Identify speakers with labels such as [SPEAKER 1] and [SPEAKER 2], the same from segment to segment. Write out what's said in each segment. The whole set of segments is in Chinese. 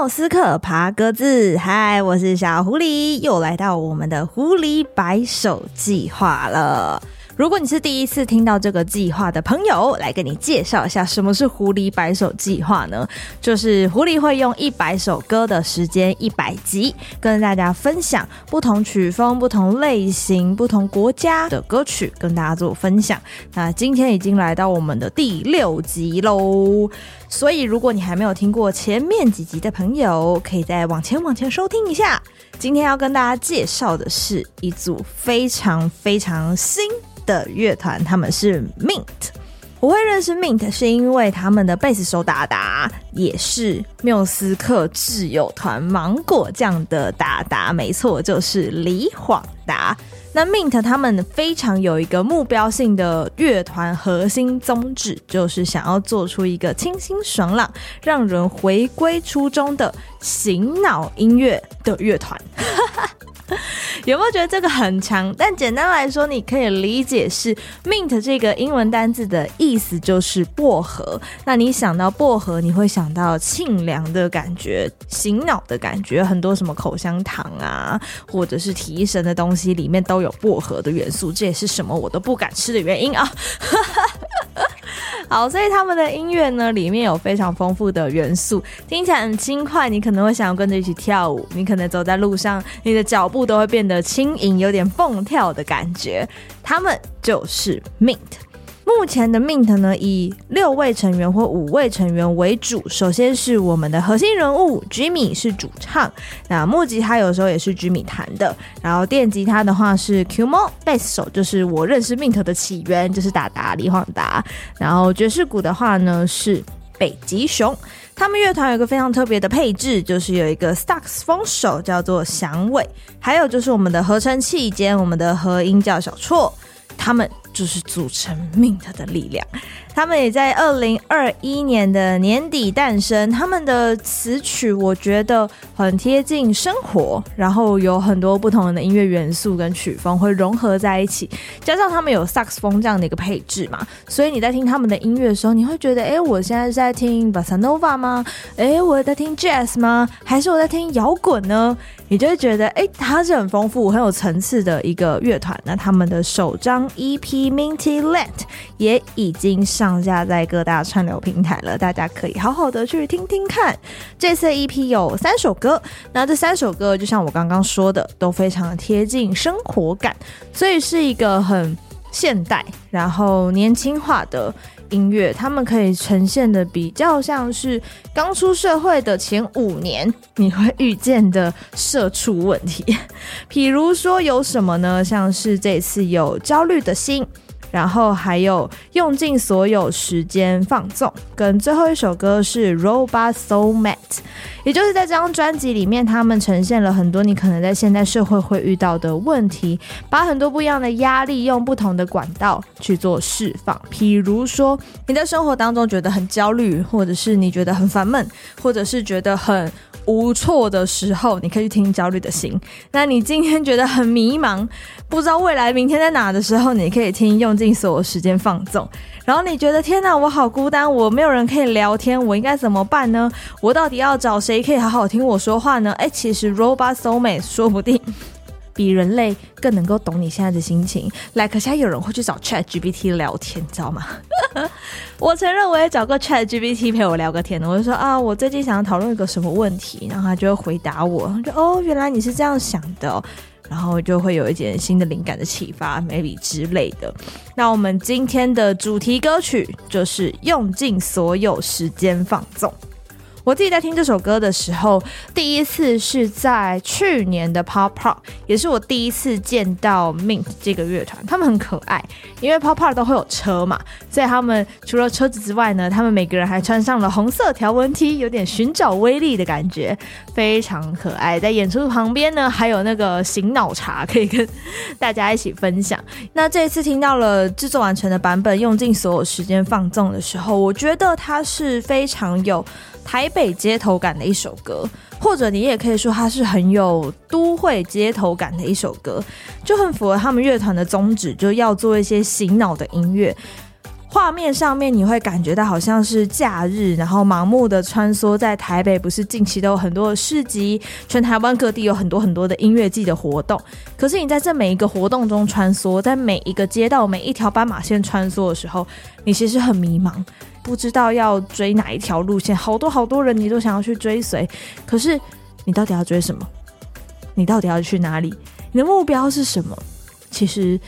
[SPEAKER 1] 莫斯克爬鸽子，嗨，我是小狐狸，又来到我们的狐狸白手计划了。如果你是第一次听到这个计划的朋友，来跟你介绍一下什么是狐狸白手计划呢？就是狐狸会用一百首歌的时间，一百集，跟大家分享不同曲风、不同类型、不同国家的歌曲，跟大家做分享。那今天已经来到我们的第六集喽，所以如果你还没有听过前面几集的朋友，可以再往前往前收听一下。今天要跟大家介绍的是一组非常非常新的乐团，他们是 Mint。我会认识 Mint 是因为他们的贝斯手达达也是缪斯克挚友团芒果酱的达达，没错，就是李晃达。那 Mint 他们非常有一个目标性的乐团核心宗旨，就是想要做出一个清新爽朗、让人回归初衷的醒脑音乐的乐团。有没有觉得这个很强？但简单来说，你可以理解是 mint 这个英文单字的意思就是薄荷。那你想到薄荷，你会想到沁凉的感觉、醒脑的感觉。很多什么口香糖啊，或者是提神的东西，里面都有薄荷的元素。这也是什么我都不敢吃的原因啊。好，所以他们的音乐呢，里面有非常丰富的元素，听起来很轻快，你可能会想要跟着一起跳舞。你可能走在路上，你的脚步都会变得轻盈，有点蹦跳的感觉。他们就是 Mint。目前的 Mint 呢，以六位成员或五位成员为主。首先是我们的核心人物 Jimmy 是主唱，那木吉他有时候也是 Jimmy 弹的。然后电吉他的话是 Q Mon，贝斯手就是我认识 Mint 的起源，就是达达李晃达。然后爵士鼓的话呢是北极熊。他们乐团有一个非常特别的配置，就是有一个萨克斯风手叫做响尾，还有就是我们的合成器兼我们的和音叫小错。他们就是组成命它的力量。他们也在二零二一年的年底诞生。他们的词曲我觉得很贴近生活，然后有很多不同的音乐元素跟曲风会融合在一起，加上他们有萨克斯风这样的一个配置嘛，所以你在听他们的音乐的时候，你会觉得，哎，我现在是在听 Bossa Nova 吗？哎，我在听 Jazz 吗？还是我在听摇滚呢？你就会觉得，哎，它是很丰富、很有层次的一个乐团。那他们的首张 EP Minty Land 也已经。上架在各大串流平台了，大家可以好好的去听听看。这次 EP 有三首歌，那这三首歌就像我刚刚说的，都非常的贴近生活感，所以是一个很现代，然后年轻化的音乐。他们可以呈现的比较像是刚出社会的前五年你会遇见的社畜问题，比如说有什么呢？像是这次有焦虑的心。然后还有用尽所有时间放纵，跟最后一首歌是 Robot Soulmate，也就是在这张专辑里面，他们呈现了很多你可能在现代社会会遇到的问题，把很多不一样的压力用不同的管道去做释放。譬如说你在生活当中觉得很焦虑，或者是你觉得很烦闷，或者是觉得很不错的时候，你可以去听《焦虑的心》。那你今天觉得很迷茫，不知道未来明天在哪的时候，你可以听《用尽所有时间放纵》。然后你觉得天哪，我好孤单，我没有人可以聊天，我应该怎么办呢？我到底要找谁可以好好听我说话呢？哎，其实 Robot Soulmate 说不定。比人类更能够懂你现在的心情。Like 现在有人会去找 Chat GPT 聊天，你知道吗？我承认我也找过 Chat GPT 陪我聊个天。我就说啊，我最近想要讨论一个什么问题，然后他就会回答我，就哦，原来你是这样想的，然后就会有一点新的灵感的启发，maybe 之类的。那我们今天的主题歌曲就是用尽所有时间放纵。我自己在听这首歌的时候，第一次是在去年的 Pop Pop，也是我第一次见到 Mint 这个乐团。他们很可爱，因为 Pop Pop 都会有车嘛，所以他们除了车子之外呢，他们每个人还穿上了红色条纹 T，有点寻找威力的感觉，非常可爱。在演出旁边呢，还有那个醒脑茶可以跟大家一起分享。那这一次听到了制作完成的版本，用尽所有时间放纵的时候，我觉得它是非常有。台北街头感的一首歌，或者你也可以说它是很有都会街头感的一首歌，就很符合他们乐团的宗旨，就要做一些醒脑的音乐。画面上面你会感觉到好像是假日，然后盲目的穿梭在台北，不是近期都有很多的市集，全台湾各地有很多很多的音乐季的活动。可是你在这每一个活动中穿梭，在每一个街道、每一条斑马线穿梭的时候，你其实很迷茫，不知道要追哪一条路线。好多好多人你都想要去追随，可是你到底要追什么？你到底要去哪里？你的目标是什么？其实。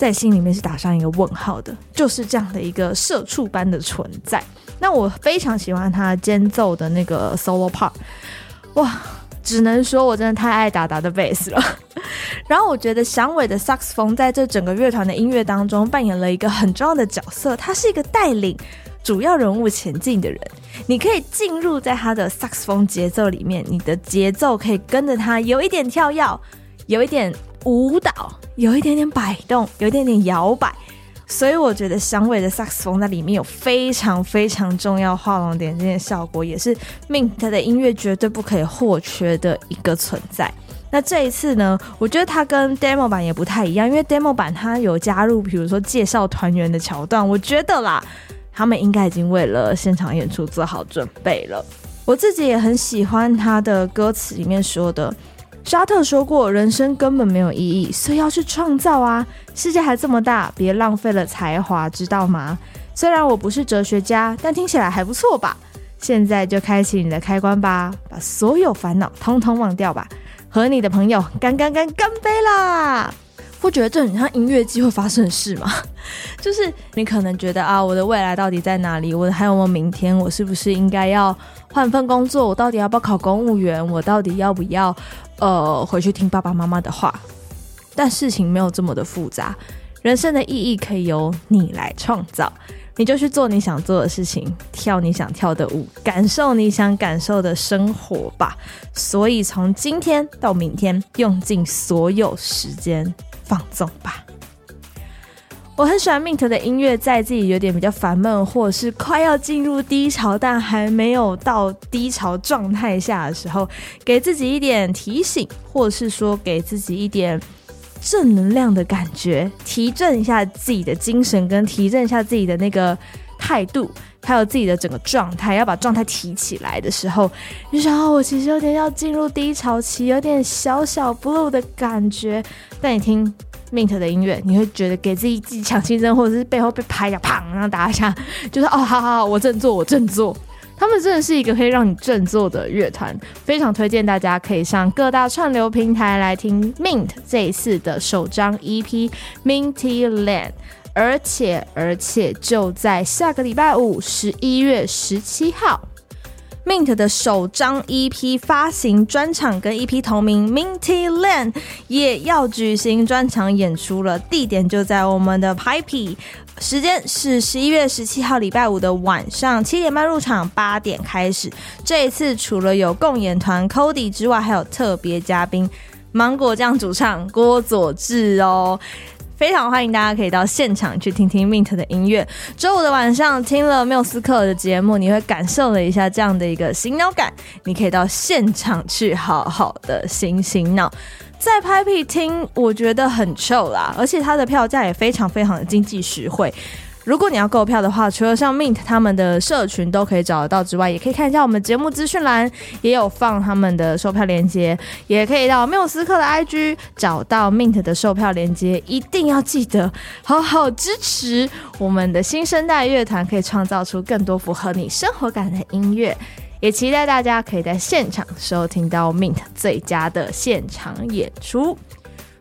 [SPEAKER 1] 在心里面是打上一个问号的，就是这样的一个社畜般的存在。那我非常喜欢他间奏的那个 solo part，哇，只能说我真的太爱达达的贝斯了。然后我觉得响尾的萨克斯风在这整个乐团的音乐当中扮演了一个很重要的角色，他是一个带领主要人物前进的人。你可以进入在他的萨克斯风节奏里面，你的节奏可以跟着他有一点跳跃，有一点。舞蹈有一点点摆动，有一点点摇摆，所以我觉得响尾的萨克斯风在里面有非常非常重要画龙点睛的效果，也是 Mint 的音乐绝对不可以或缺的一个存在。那这一次呢，我觉得它跟 demo 版也不太一样，因为 demo 版它有加入，比如说介绍团员的桥段，我觉得啦，他们应该已经为了现场演出做好准备了。我自己也很喜欢他的歌词里面说的。沙特说过，人生根本没有意义，所以要去创造啊！世界还这么大，别浪费了才华，知道吗？虽然我不是哲学家，但听起来还不错吧？现在就开启你的开关吧，把所有烦恼通通忘掉吧，和你的朋友干干干干杯啦！不觉得这很像音乐季会发生的事吗？就是你可能觉得啊，我的未来到底在哪里？我还有没有明天？我是不是应该要换份工作？我到底要不要考公务员？我到底要不要呃回去听爸爸妈妈的话？但事情没有这么的复杂，人生的意义可以由你来创造，你就去做你想做的事情，跳你想跳的舞，感受你想感受的生活吧。所以从今天到明天，用尽所有时间。放纵吧！我很喜欢 Mint 的音乐，在自己有点比较烦闷，或是快要进入低潮，但还没有到低潮状态下的时候，给自己一点提醒，或是说给自己一点正能量的感觉，提振一下自己的精神，跟提振一下自己的那个态度，还有自己的整个状态，要把状态提起来的时候，你想哦，我其实有点要进入低潮期，有点小小 blue 的感觉。但你听 Mint 的音乐，你会觉得给自己自己强心针，或者是背后被拍一下，砰，然后打一下，就是哦，好好好，我振作，我振作。他们真的是一个可以让你振作的乐团，非常推荐大家可以上各大串流平台来听 Mint 这一次的首张 EP Minty Land，而且而且就在下个礼拜五，十一月十七号。Mint 的首张 EP 发行专场跟 EP 同名 Minty Land 也要举行专场演出了，地点就在我们的 Pipey，时间是十一月十七号礼拜五的晚上七点半入场，八点开始。这一次除了有共演团 Cody 之外，还有特别嘉宾芒果酱主唱郭佐志哦。非常欢迎大家可以到现场去听听 Mint 的音乐。周五的晚上听了缪斯克的节目，你会感受了一下这样的一个醒脑感。你可以到现场去好好的醒醒脑，在拍屁听，我觉得很臭啦，而且它的票价也非常非常的经济实惠。如果你要购票的话，除了像 Mint 他们的社群都可以找得到之外，也可以看一下我们节目资讯栏也有放他们的售票链接，也可以到缪斯克的 IG 找到 Mint 的售票链接。一定要记得好好支持我们的新生代乐团，可以创造出更多符合你生活感的音乐。也期待大家可以在现场收听到 Mint 最佳的现场演出。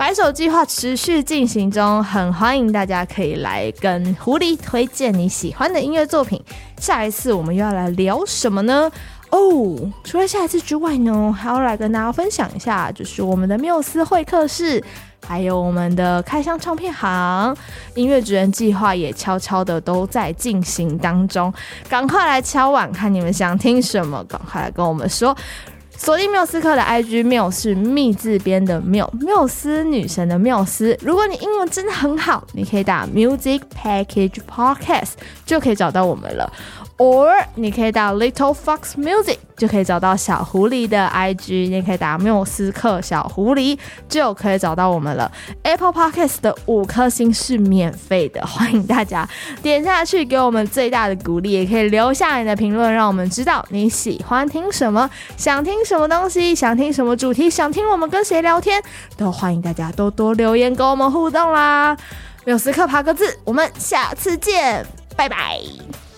[SPEAKER 1] 白手计划持续进行中，很欢迎大家可以来跟狐狸推荐你喜欢的音乐作品。下一次我们又要来聊什么呢？哦，除了下一次之外呢，还要来跟大家分享一下，就是我们的缪斯会客室，还有我们的开箱唱片行，音乐职人计划也悄悄的都在进行当中。赶快来敲碗，看你们想听什么，赶快来跟我们说。锁定缪斯克的 IG，缪是密字边的缪，缪斯女神的缪斯。如果你英文真的很好，你可以打 Music Package Podcast 就可以找到我们了。Or 你可以打 Little Fox Music 就可以找到小狐狸的 IG，你也可以打缪斯克小狐狸就可以找到我们了。Apple Podcast 的五颗星是免费的，欢迎大家点下去给我们最大的鼓励，也可以留下你的评论，让我们知道你喜欢听什么，想听什么东西，想听什么主题，想听我们跟谁聊天，都欢迎大家多多留言跟我们互动啦。缪斯克爬格子，我们下次见，拜拜。